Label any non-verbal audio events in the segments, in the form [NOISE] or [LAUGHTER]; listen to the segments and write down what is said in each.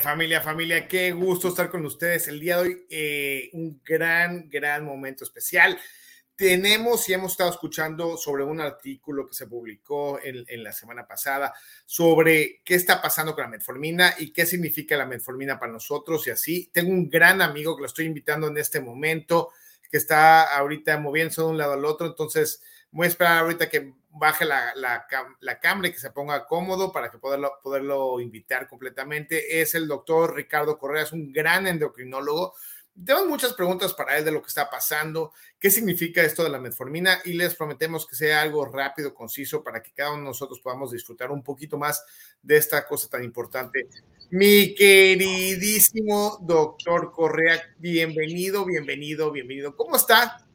Familia, familia, qué gusto estar con ustedes el día de hoy. Eh, un gran, gran momento especial. Tenemos y hemos estado escuchando sobre un artículo que se publicó en, en, la semana pasada sobre qué está pasando con la metformina y qué significa la metformina para nosotros y así. Tengo un gran amigo que lo estoy invitando en este momento, que está ahorita moviéndose de un lado al otro, entonces voy a esperar ahorita que baje la, la, la, cámara y que se ponga cómodo para que poderlo, poderlo invitar completamente. Es el doctor Ricardo Correa, es un gran endocrinólogo. Tenemos muchas preguntas para él de lo que está pasando, qué significa esto de la metformina y les prometemos que sea algo rápido, conciso, para que cada uno de nosotros podamos disfrutar un poquito más de esta cosa tan importante. Mi queridísimo doctor Correa, bienvenido, bienvenido, bienvenido. ¿Cómo está?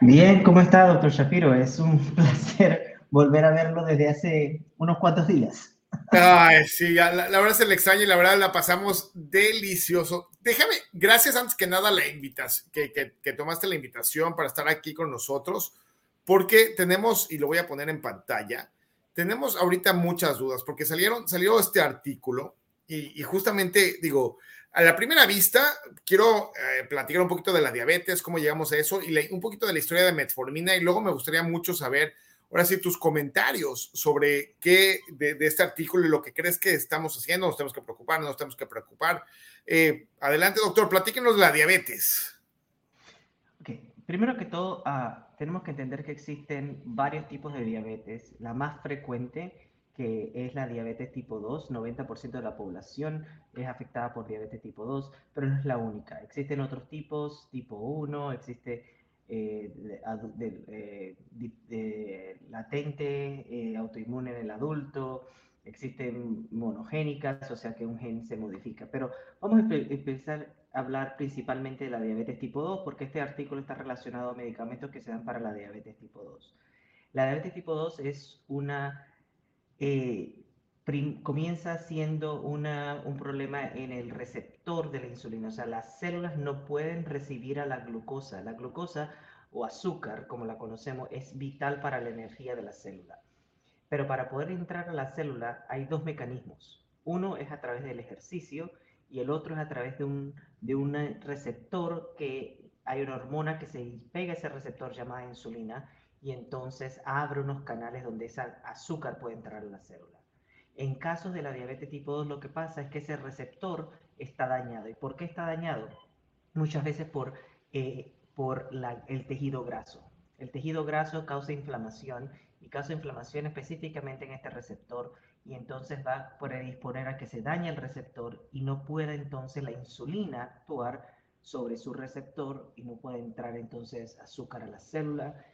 Bien, ¿cómo está, doctor Shapiro? Es un [LAUGHS] placer volver a verlo desde hace unos cuantos días. Ay, sí, la, la, verdad se le extraña y la verdad la pasamos delicioso. Déjame, gracias antes que nada la invitación, que, que, tomaste la invitación para estar aquí con nosotros, porque tenemos, y lo voy a poner en pantalla, tenemos ahorita muchas dudas, porque salieron, salió este artículo y justamente digo, a la primera vista, quiero eh, platicar un poquito de la diabetes, cómo llegamos a eso y la, un poquito de la historia de metformina y luego me gustaría mucho saber, ahora sí, tus comentarios sobre qué de, este artículo y lo que crees que estamos haciendo, nos tenemos que preocupar, no nos tenemos que preocupar. Eh, adelante, doctor, platíquenos de la diabetes. Ok, primero que todo, uh, tenemos que entender que existen varios tipos de diabetes. La más frecuente es la diabetes tipo 2. 90% de la población es afectada por diabetes tipo 2, pero no es la única. Existen otros tipos, tipo 1, existe eh, de, latente, eh, autoinmune en el adulto, existen monogénicas, o sea que un gen se modifica. Pero vamos a empezar a hablar principalmente de la diabetes tipo 2, porque este artículo está relacionado a medicamentos que se dan para la diabetes tipo 2. La diabetes tipo 2 es una eh, comienza siendo un problema en el receptor de la insulina. O sea, las células no pueden recibir a la glucosa. La glucosa o azúcar, como la conocemos, es vital para la energía de la célula. Pero para poder entrar a la célula hay dos mecanismos. Uno es a través del ejercicio y el otro es a través de un, de un receptor que hay una hormona que se pega a ese receptor llamada insulina y entonces abre unos canales donde ese azúcar puede entrar a la célula. En casos de la diabetes tipo 2 lo que pasa es que ese receptor está dañado. ¿Y por qué está dañado? Muchas veces por, eh, por el tejido graso. El tejido graso causa inflamación y causa inflamación específicamente en este receptor y entonces va a predisponer a que se dañe el receptor y no pueda entonces la insulina actuar sobre su receptor y no puede entrar entonces azúcar a la célula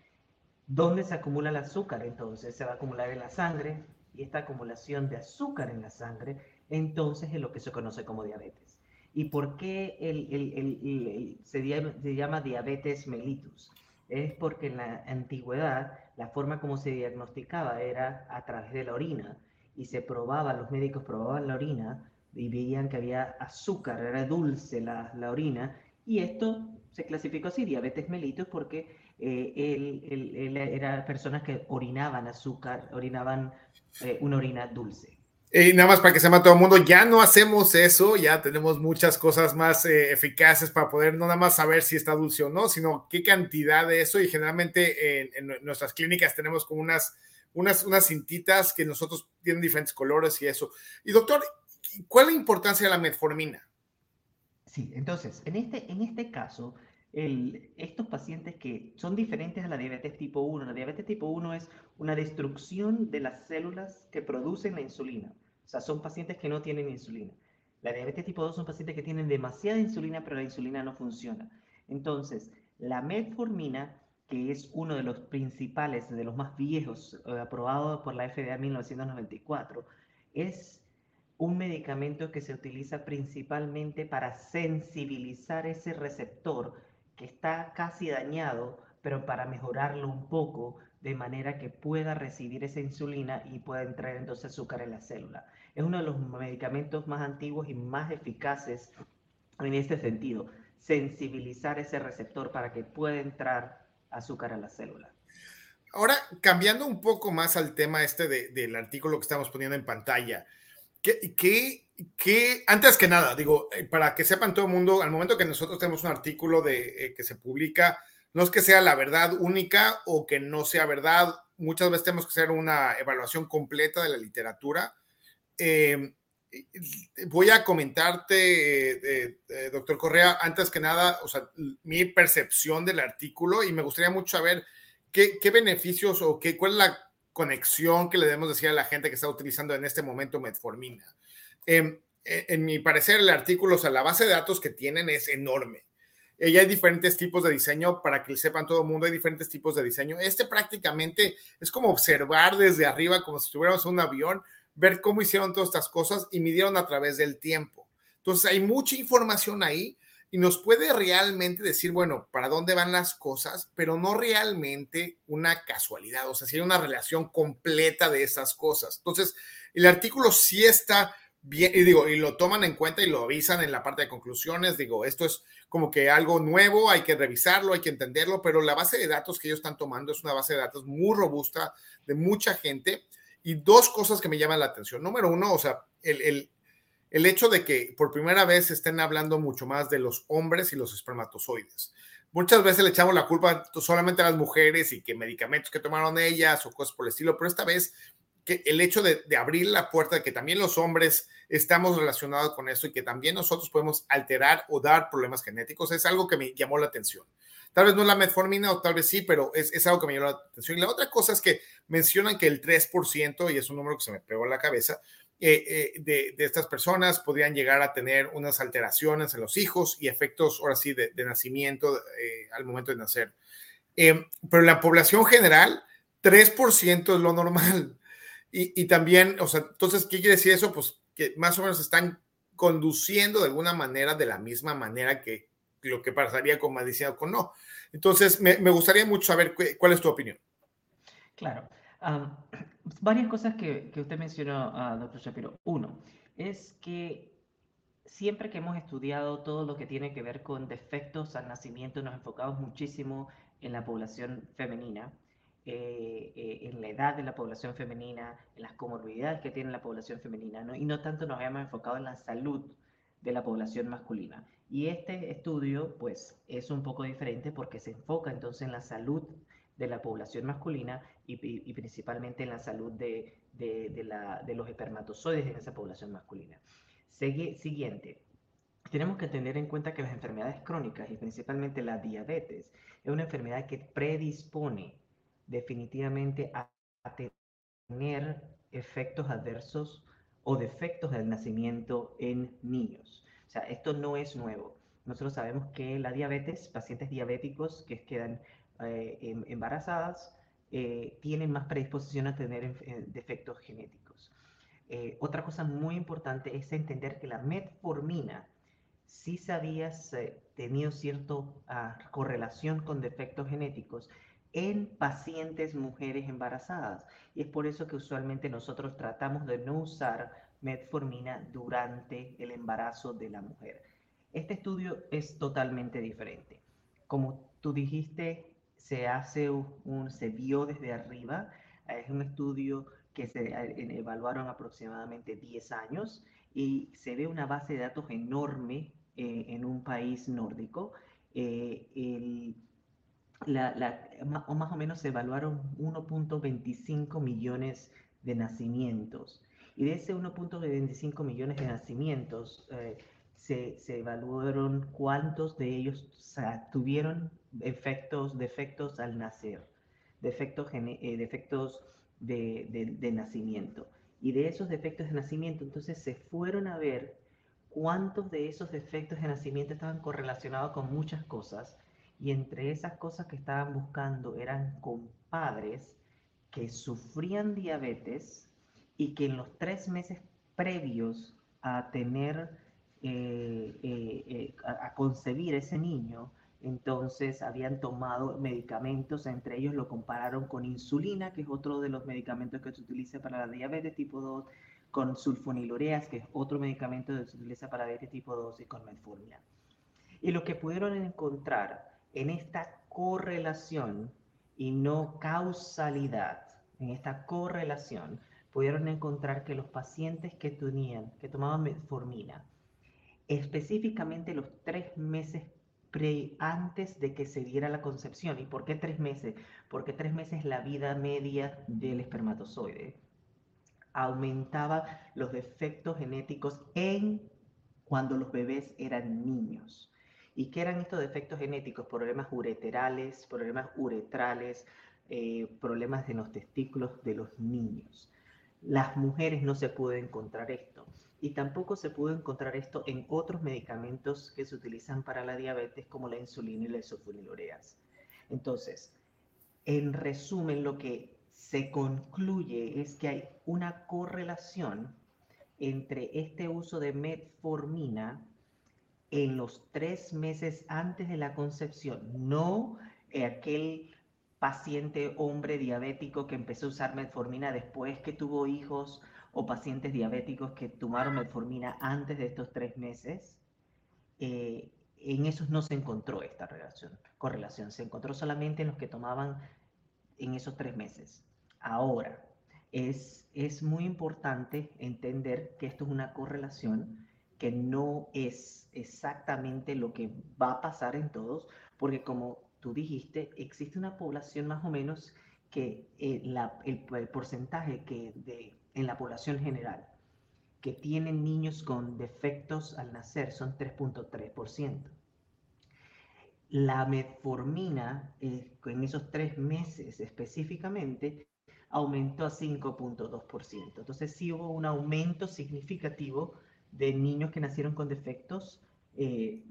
¿Dónde se acumula el azúcar? Entonces se va a acumular en la sangre y esta acumulación de azúcar en la sangre entonces es lo que se conoce como diabetes. ¿Y por qué el, el, el, se, llama, se, llama, diabetes mellitus? Es porque en la antigüedad la forma como se diagnosticaba era a través de la orina y se probaba, los médicos probaban la orina y veían que había azúcar, era dulce la, la orina y esto se clasificó así, diabetes mellitus, porque eh, él, él, él, era personas que orinaban azúcar, orinaban eh, una orina dulce. Y nada más para que sepa todo el mundo, ya no hacemos eso, ya tenemos muchas cosas más eh, eficaces para poder no nada más saber si está dulce o no, sino qué cantidad de eso. Y generalmente en, en nuestras clínicas tenemos como unas, unas, unas cintitas que nosotros tienen diferentes colores y eso. Y doctor, ¿cuál es la importancia de la metformina? Sí, entonces, en este, en este caso, el, estos pacientes que son diferentes a la diabetes tipo 1. La diabetes tipo 1 es una destrucción de las células que producen la insulina. O sea, son pacientes que no tienen insulina. La diabetes tipo 2 son pacientes que tienen demasiada insulina, pero la insulina no funciona. Entonces, la metformina, que es uno de los principales, de los más viejos, eh, aprobado por la FDA en 1994, es un medicamento que se utiliza principalmente para sensibilizar ese receptor que está casi dañado, pero para mejorarlo un poco, de manera que pueda recibir esa insulina y pueda entrar entonces azúcar en la célula. Es uno de los medicamentos más antiguos y más eficaces en este sentido, sensibilizar ese receptor para que pueda entrar azúcar a la célula. Ahora, cambiando un poco más al tema este de, del artículo que estamos poniendo en pantalla, ¿qué, antes que nada, digo, eh, para que sepan todo el mundo, al momento que nosotros tenemos un artículo de, eh, que se publica, no es que sea la verdad única o que no sea verdad, muchas veces tenemos que hacer una evaluación completa de la literatura. Eh, voy a comentarte, doctor Correa, antes que nada, o sea, mi percepción del artículo y me gustaría mucho saber qué, qué beneficios o qué, cuál es la conexión que le debemos decir a la gente que está utilizando en este momento metformina. Em, e, en mi parecer, el artículo, o sea, la base de datos que tienen es enorme. Y hay diferentes tipos de diseño para que sepan todo el mundo, hay diferentes tipos de diseño. Este prácticamente es como observar desde arriba, como si estuviéramos en un avión, ver cómo hicieron todas estas cosas y midieron a través del tiempo. Entonces, hay mucha información ahí y nos puede realmente decir, bueno, para dónde van las cosas, pero no realmente una casualidad, o sea, si hay una relación completa de esas cosas. Entonces, el artículo sí está bien, y digo, y lo toman en cuenta y lo avisan en la parte de conclusiones, digo, esto es como que algo nuevo, hay que revisarlo, hay que entenderlo, pero la base de datos que ellos están tomando es una base de datos muy robusta de mucha gente. Y dos cosas que me llaman la atención. Número uno, o sea, el, el el hecho de que por primera vez estén hablando mucho más de los hombres y los espermatozoides. Muchas veces le echamos la culpa solamente a las mujeres y que medicamentos que tomaron ellas o cosas por el estilo, pero esta vez que el hecho de, abrir la puerta de que también los hombres estamos relacionados con eso y que también nosotros podemos alterar o dar problemas genéticos es algo que me llamó la atención. Tal vez no la metformina o tal vez sí, pero es, es algo que me llamó la atención. Y la otra cosa es que mencionan que el 3%, y es un número que se me pegó en la cabeza, eh, eh, de, estas personas podrían llegar a tener unas alteraciones en los hijos y efectos, ahora sí, de, nacimiento eh, al momento de nacer. pero en la población general, 3% es lo normal. [LAUGHS] Y, también, o sea, entonces, ¿qué quiere decir eso? Pues que más o menos están conduciendo de alguna manera de la misma manera que lo que pasaría con medicina o con no. Entonces, me, me gustaría mucho saber cuál es tu opinión. Claro varias cosas que, que usted mencionó, uh, doctor Shapiro. Uno, es que siempre que hemos estudiado todo lo que tiene que ver con defectos al nacimiento, nos enfocamos muchísimo en la población femenina, eh, eh, en la edad de la población femenina, en las comorbilidades que tiene la población femenina, y no tanto nos habíamos enfocado en la salud de la población masculina. Y este estudio, pues, es un poco diferente porque se enfoca entonces en la salud de la población masculina y, principalmente en la salud de, los espermatozoides en esa población masculina. siguiente, tenemos que tener en cuenta que las enfermedades crónicas y principalmente la diabetes es una enfermedad que predispone definitivamente a, tener efectos adversos o defectos del nacimiento en niños. O sea, esto no es nuevo. Nosotros sabemos que la diabetes, pacientes diabéticos que quedan eh, em, embarazadas eh, tienen más predisposición a tener defectos genéticos. Eh, otra cosa muy importante es entender que la metformina sí se había tenido cierta ah, correlación con defectos genéticos en pacientes mujeres embarazadas. Y es por eso que usualmente nosotros tratamos de no usar metformina durante el embarazo de la mujer. Este estudio es totalmente diferente. Como tú dijiste, se hace un, se vio desde arriba, es un estudio que se eh, evaluaron aproximadamente 10 años y se ve una base de datos enorme eh, en un país nórdico. Eh, o más o menos se evaluaron 1.25 millones de nacimientos. Y de ese 1.25 millones de nacimientos, se, evaluaron cuántos de ellos tuvieron efectos, defectos al nacer, defectos, eh, defectos de, de, nacimiento. Y de esos defectos de nacimiento, entonces se fueron a ver cuántos de esos defectos de nacimiento estaban correlacionados con muchas cosas. Y entre esas cosas que estaban buscando eran con padres que sufrían diabetes y que en los tres meses previos a tener, eh, eh, a concebir ese niño, entonces habían tomado medicamentos, entre ellos lo compararon con insulina, que es otro de los medicamentos que se utiliza para la diabetes tipo 2, con sulfonilureas, que es otro medicamento que se utiliza para diabetes tipo 2 y con metformina. Y lo que pudieron encontrar en esta correlación y no causalidad, en esta correlación, pudieron encontrar que los pacientes que tenían, que tomaban metformina, específicamente los tres meses pre, antes de que se diera la concepción. ¿Y por qué tres meses? Porque tres meses es la vida media del espermatozoide. Aumentaba los defectos genéticos en cuando los bebés eran niños. ¿Y qué eran estos defectos genéticos? Problemas ureterales, problemas uretrales, eh, problemas en los testículos de los niños. Las mujeres no se pudo encontrar esto y tampoco se pudo encontrar esto en otros medicamentos que se utilizan para la diabetes como la insulina y la isofenilureas. Entonces, en resumen, lo que se concluye es que hay una correlación entre este uso de metformina en los tres meses antes de la concepción, no aquel paciente hombre diabético que empezó a usar metformina después que tuvo hijos o pacientes diabéticos que tomaron metformina antes de estos tres meses, eh, en esos no se encontró esta relación, correlación, se encontró solamente en los que tomaban en esos tres meses. Ahora, es, es muy importante entender que esto es una correlación que no es exactamente lo que va a pasar en todos, porque como tú dijiste, existe una población más o menos que eh, el, porcentaje que de, en la población general que tienen niños con defectos al nacer son 3.3%. La metformina eh, en esos tres meses específicamente aumentó a 5.2%. Entonces sí hubo un aumento significativo de niños que nacieron con defectos. Eh,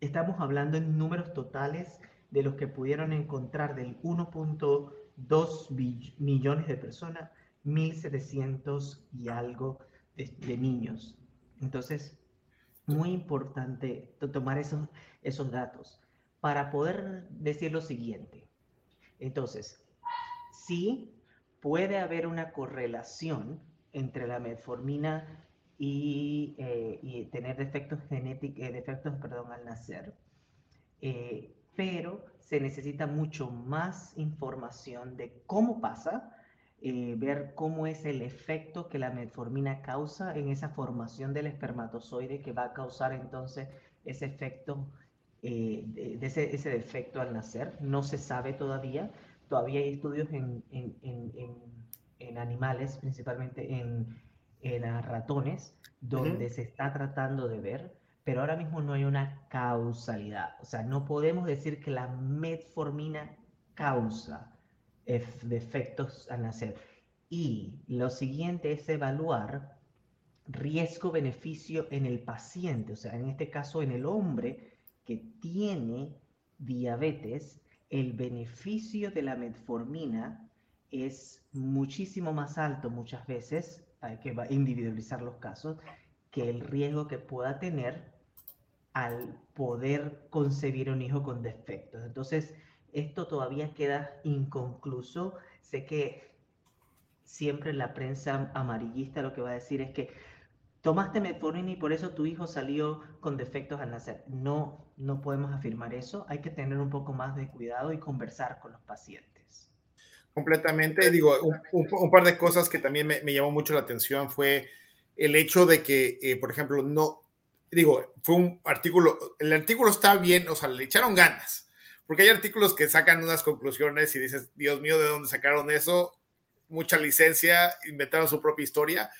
estamos hablando en números totales de los que pudieron encontrar del 1.2 millones de personas, 1.700 y algo de, niños. Entonces, muy importante tomar esos, esos datos para poder decir lo siguiente. Entonces, sí puede haber una correlación entre la metformina y, eh, tener defectos genéticos, eh, defectos, perdón, al nacer. Eh, pero se necesita mucho más información de cómo pasa, eh, ver cómo es el efecto que la metformina causa en esa formación del espermatozoide que va a causar entonces ese efecto, eh, de, ese, ese, defecto al nacer. No se sabe todavía, todavía hay estudios en, en, en, en animales, principalmente en, ratones, donde se está tratando de ver pero ahora mismo no hay una causalidad. O sea, no podemos decir que la metformina causa defectos al nacer. Y lo siguiente es evaluar riesgo-beneficio en el paciente, o sea, en este caso en el hombre que tiene diabetes, el beneficio de la metformina es muchísimo más alto muchas veces, hay que individualizar los casos, que el riesgo que pueda tener al poder concebir un hijo con defectos. Entonces, esto todavía queda inconcluso. Sé que siempre la prensa amarillista lo que va a decir es que tomaste metformina y por eso tu hijo salió con defectos al nacer. No, no podemos afirmar eso. Hay que tener un poco más de cuidado y conversar con los pacientes. Completamente. Digo, un, par de cosas que también me, llamó mucho la atención fue el hecho de que, eh, por ejemplo, no, digo, fue un artículo, el artículo está bien, o sea, le echaron ganas, porque hay artículos que sacan unas conclusiones y dices, Dios mío, ¿de dónde sacaron eso? Mucha licencia, inventaron su propia historia,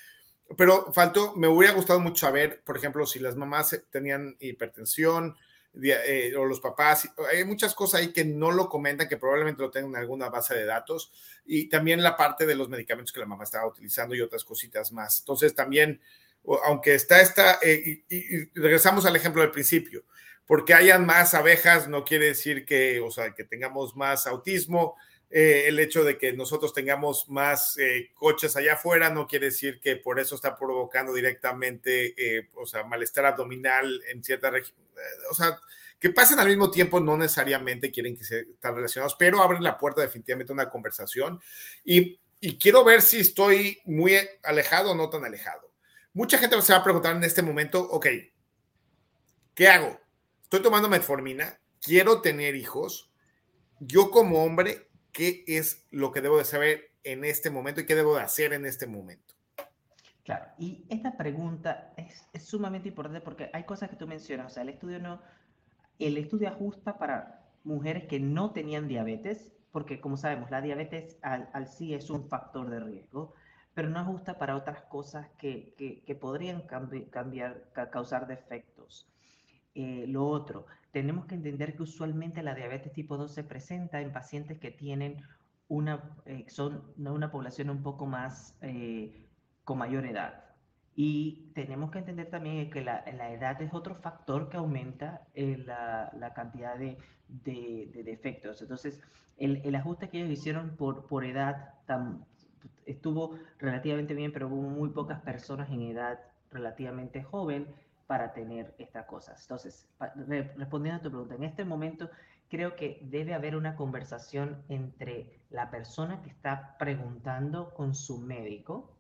pero faltó, me hubiera gustado mucho saber, por ejemplo, si las mamás tenían hipertensión, eh, o los papás, hay muchas cosas ahí que no lo comentan, que probablemente lo tengan en alguna base de datos, y también la parte de los medicamentos que la mamá estaba utilizando y otras cositas más. Entonces, también aunque está esta, eh, y, regresamos al ejemplo del principio, porque hayan más abejas no quiere decir que, o sea, que tengamos más autismo, eh, el hecho de que nosotros tengamos más eh, coches allá afuera no quiere decir que por eso está provocando directamente, o sea, malestar abdominal en cierta región, o sea, que pasen al mismo tiempo no necesariamente quieren que se relacionados, pero abren la puerta definitivamente a una conversación. Y, y quiero ver si estoy muy alejado o no tan alejado Mucha gente se va a preguntar en este momento, ok, ¿qué hago? Estoy tomando metformina, quiero tener hijos. Yo como hombre, ¿qué es lo que debo de saber en este momento y qué debo de hacer en este momento? Claro, y esta pregunta es, sumamente importante porque hay cosas que tú mencionas, o sea, el estudio no, el estudio ajusta para mujeres que no tenían diabetes, porque como sabemos, la diabetes al, al sí es un factor de riesgo, pero no ajusta para otras cosas que, que, que podrían cambiar, causar defectos. Eh, lo otro, tenemos que entender que usualmente la diabetes tipo 2 se presenta en pacientes que tienen una, eh, son una población un poco más eh, con mayor edad. Y tenemos que entender también que la, la edad es otro factor que aumenta la, la, cantidad de, de, de, defectos. Entonces, el, el, ajuste que ellos hicieron por, por edad tan, estuvo relativamente bien, pero hubo muy pocas personas en edad relativamente joven para tener estas cosas. Entonces, respondiendo a tu pregunta, en este momento creo que debe haber una conversación entre la persona que está preguntando con su médico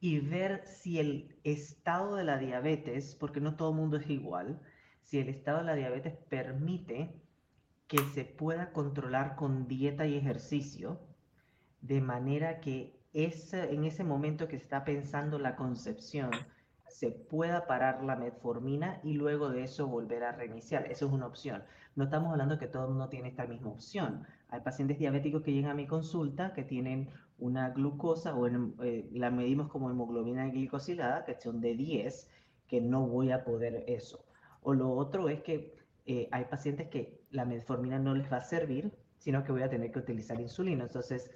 y ver si el estado de la diabetes, porque no todo el mundo es igual, si el estado de la diabetes permite que se pueda controlar con dieta y ejercicio de manera que ese, en ese momento que se está pensando la concepción, se pueda parar la metformina y luego de eso volver a reiniciar. Eso es una opción. No estamos hablando que todo el mundo tiene esta misma opción. Hay pacientes diabéticos que llegan a mi consulta que tienen una glucosa o eh, la medimos como hemoglobina glicosilada, que son de 10, que no voy a poder eso. O lo otro es que eh, hay pacientes que la metformina no les va a servir, sino que voy a tener que utilizar insulina. Entonces,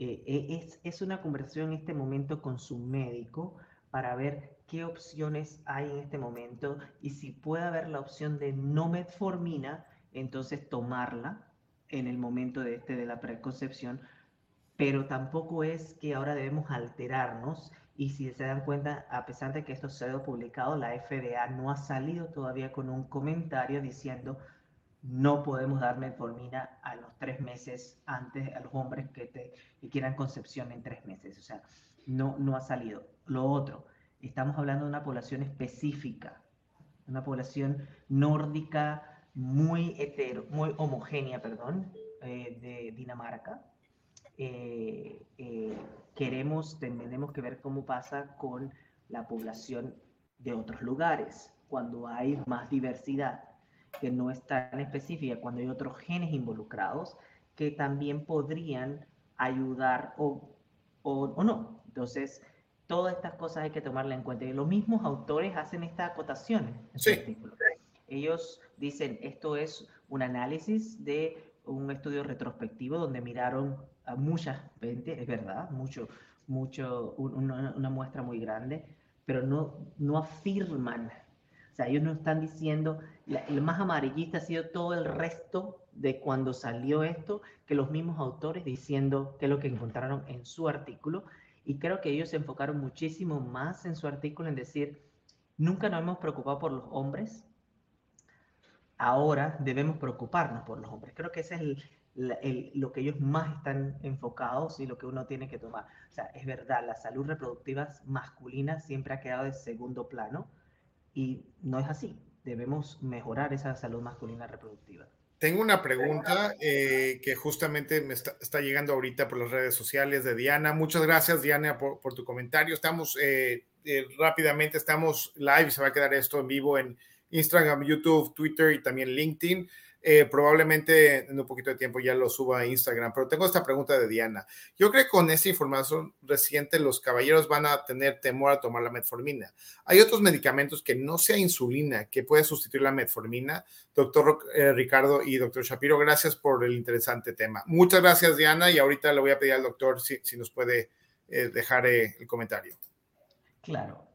eh, eh, es, es, una conversación en este momento con su médico para ver qué opciones hay en este momento y si puede haber la opción de no metformina, entonces tomarla en el momento de, este, de la preconcepción, pero tampoco es que ahora debemos alterarnos y si se dan cuenta, a pesar de que esto se ha publicado, la FDA no ha salido todavía con un comentario diciendo no podemos dar metformina a los tres meses antes a los hombres que, te, quieran concepción en tres meses. O sea, no, no ha salido. Lo otro, estamos hablando de una población específica, una población nórdica muy hetero, muy homogénea, perdón, eh, de Dinamarca. Eh, eh, queremos, tenemos que ver cómo pasa con la población de otros lugares, cuando hay más diversidad que no es tan específica, cuando hay otros genes involucrados que también podrían ayudar o, o, no. Entonces, todas estas cosas hay que tomarlas en cuenta. Y los mismos autores hacen estas acotaciones en sí. artículo. Ellos dicen, esto es un análisis de un estudio retrospectivo donde miraron a mucha gente, es verdad, mucho, mucho, una, una muestra muy grande, pero no, no afirman o sea, ellos no están diciendo, el más amarillista ha sido todo el resto de cuando salió esto, que los mismos autores diciendo qué es lo que encontraron en su artículo. Y creo que ellos se enfocaron muchísimo más en su artículo en decir, nunca nos hemos preocupado por los hombres, ahora debemos preocuparnos por los hombres. Creo que ese es el, el, lo que ellos más están enfocados y lo que uno tiene que tomar. O sea, es verdad, la salud reproductiva masculina siempre ha quedado de segundo plano y no es así. Debemos mejorar esa salud masculina reproductiva. Tengo una pregunta eh, que justamente me está, llegando ahorita por las redes sociales de Diana. Muchas gracias, Diana, por, tu comentario. Estamos eh, eh, rápidamente, estamos live se va a quedar esto en vivo en Instagram, YouTube, Twitter y también LinkedIn. Eh, probablemente en un poquito de tiempo ya lo suba a Instagram, pero tengo esta pregunta de Diana. Yo creo que con esa información reciente los caballeros van a tener temor a tomar la metformina. ¿Hay otros medicamentos que no sea insulina que puede sustituir la metformina? Doctor eh, Ricardo y doctor Shapiro, gracias por el interesante tema. Muchas gracias Diana y ahorita le voy a pedir al doctor si, si nos puede eh, dejar eh, el comentario. Claro.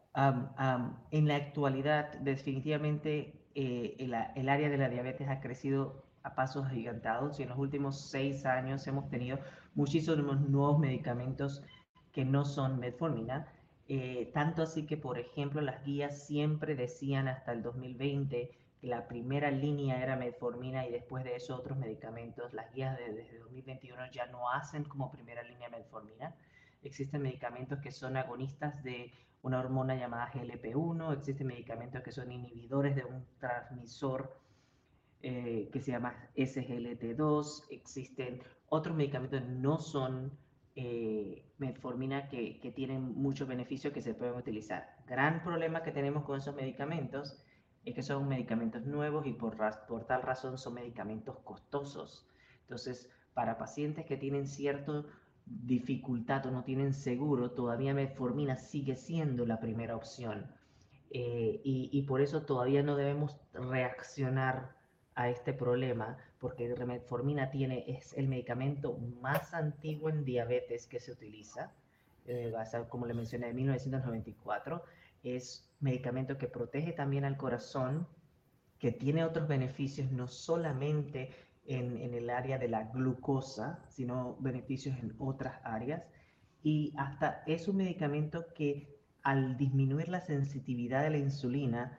En la actualidad, definitivamente eh, el, el, área de la diabetes ha crecido a pasos agigantados y en los últimos seis años hemos tenido muchísimos nuevos medicamentos que no son metformina. Eh, tanto así que, por ejemplo, las guías siempre decían hasta el 2020 que la primera línea era metformina y después de eso otros medicamentos. Las guías de, desde 2021 ya no hacen como primera línea metformina. Existen medicamentos que son agonistas de una hormona llamada GLP-1, existen medicamentos que son inhibidores de un transmisor eh, que se llama SGLT2, existen otros medicamentos que no son eh, metformina que, que, tienen muchos beneficios que se pueden utilizar. Gran problema que tenemos con esos medicamentos es que son medicamentos nuevos y por, por tal razón son medicamentos costosos. Entonces, para pacientes que tienen cierta dificultad o no tienen seguro, todavía metformina sigue siendo la primera opción. Eh, y, y, por eso todavía no debemos reaccionar a este problema, porque metformina tiene, es el medicamento más antiguo en diabetes que se utiliza, eh, como le mencioné, en 1994. Es medicamento que protege también al corazón, que tiene otros beneficios, no solamente en, en el área de la glucosa, sino beneficios en otras áreas. Y hasta es un medicamento que al disminuir la sensitividad de la insulina,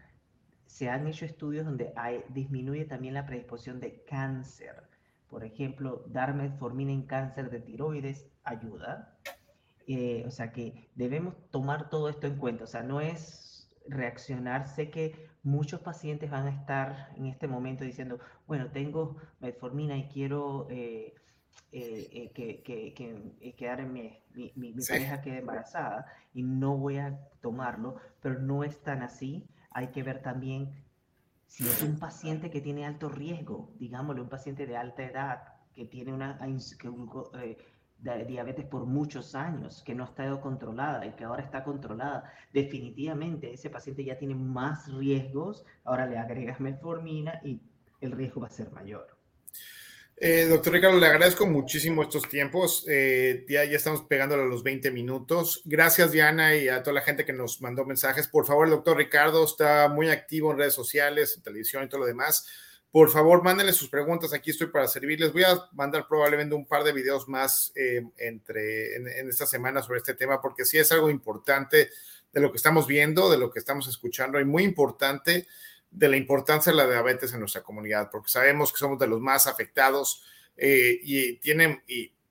se han hecho estudios donde hay, disminuye también la predisposición de cáncer. Por ejemplo, dar metformina en cáncer de tiroides ayuda. Eh, o sea que debemos tomar todo esto en cuenta. O sea, no es reaccionar. Sé que muchos pacientes van a estar en este momento diciendo, bueno, tengo metformina y quiero eh, eh, que, que, que, quedar en mi, mi, mi pareja quede embarazada y no voy a tomarlo, pero no es tan así. Hay que ver también si es un paciente que tiene alto riesgo, digámosle, un paciente de alta edad, que tiene una eh, diabetes por muchos años, que no ha estado controlada y que ahora está controlada, definitivamente ese paciente ya tiene más riesgos, ahora le agregas metformina y el riesgo va a ser mayor. Eh, doctor Ricardo, le agradezco muchísimo estos tiempos. Eh, ya, ya estamos pegándole a los 20 minutos. Gracias, Diana, y a toda la gente que nos mandó mensajes. Por favor, el doctor Ricardo está muy activo en redes sociales, en televisión y todo lo demás. Por favor, mándenle sus preguntas. Aquí estoy para servirles. Voy a mandar probablemente un par de videos más eh, entre, en, esta semana sobre este tema, porque sí es algo importante de lo que estamos viendo, de lo que estamos escuchando, y muy importante de la importancia de la diabetes en nuestra comunidad, porque sabemos que somos de los más afectados eh, y tienen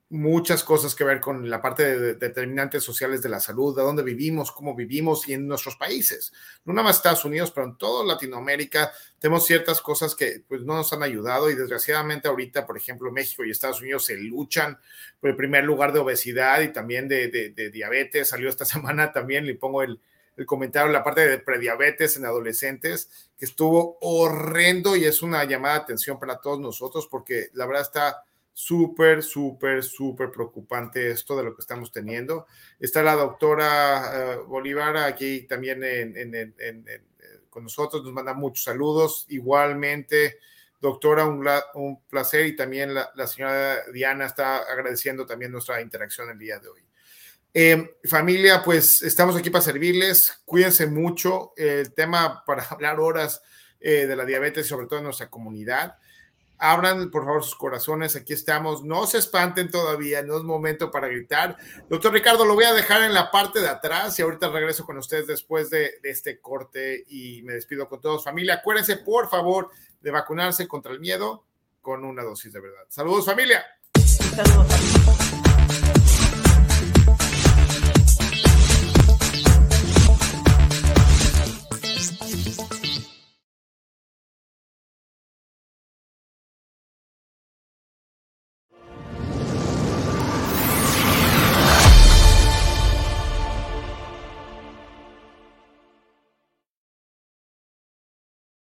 muchas cosas que ver con la parte de, determinantes sociales de la salud, de dónde vivimos, cómo vivimos y en nuestros países. No nada más Estados Unidos, pero en toda Latinoamérica tenemos ciertas cosas que pues, no nos han ayudado y desgraciadamente ahorita, por ejemplo, México y Estados Unidos se luchan por el primer lugar de obesidad y también de, de diabetes. Salió esta [LAUGHS] semana también, le pongo el, el comentario, la parte de prediabetes en adolescentes, que estuvo horrendo y es una llamada de atención para todos nosotros porque la verdad está súper, súper, súper preocupante esto de lo que estamos teniendo. Está la doctora uh, Bolívar aquí también con nosotros, nos manda muchos saludos. Igualmente, doctora, un, placer y también la, señora Diana está agradeciendo también nuestra interacción el día de hoy. Eh, familia, pues estamos aquí para servirles. Cuídense mucho. el tema para [LAUGHS] hablar horas eh, de la diabetes, sobre todo en nuestra comunidad. Abran, por favor, sus corazones. Aquí estamos. No se espanten todavía. No es momento para gritar. Doctor Ricardo, lo voy a dejar en la parte de atrás y ahorita regreso con ustedes después de, este corte y me despido con todos. Familia, acuérdense, por favor, de vacunarse contra el miedo con una dosis de verdad. Saludos, familia. Saludos.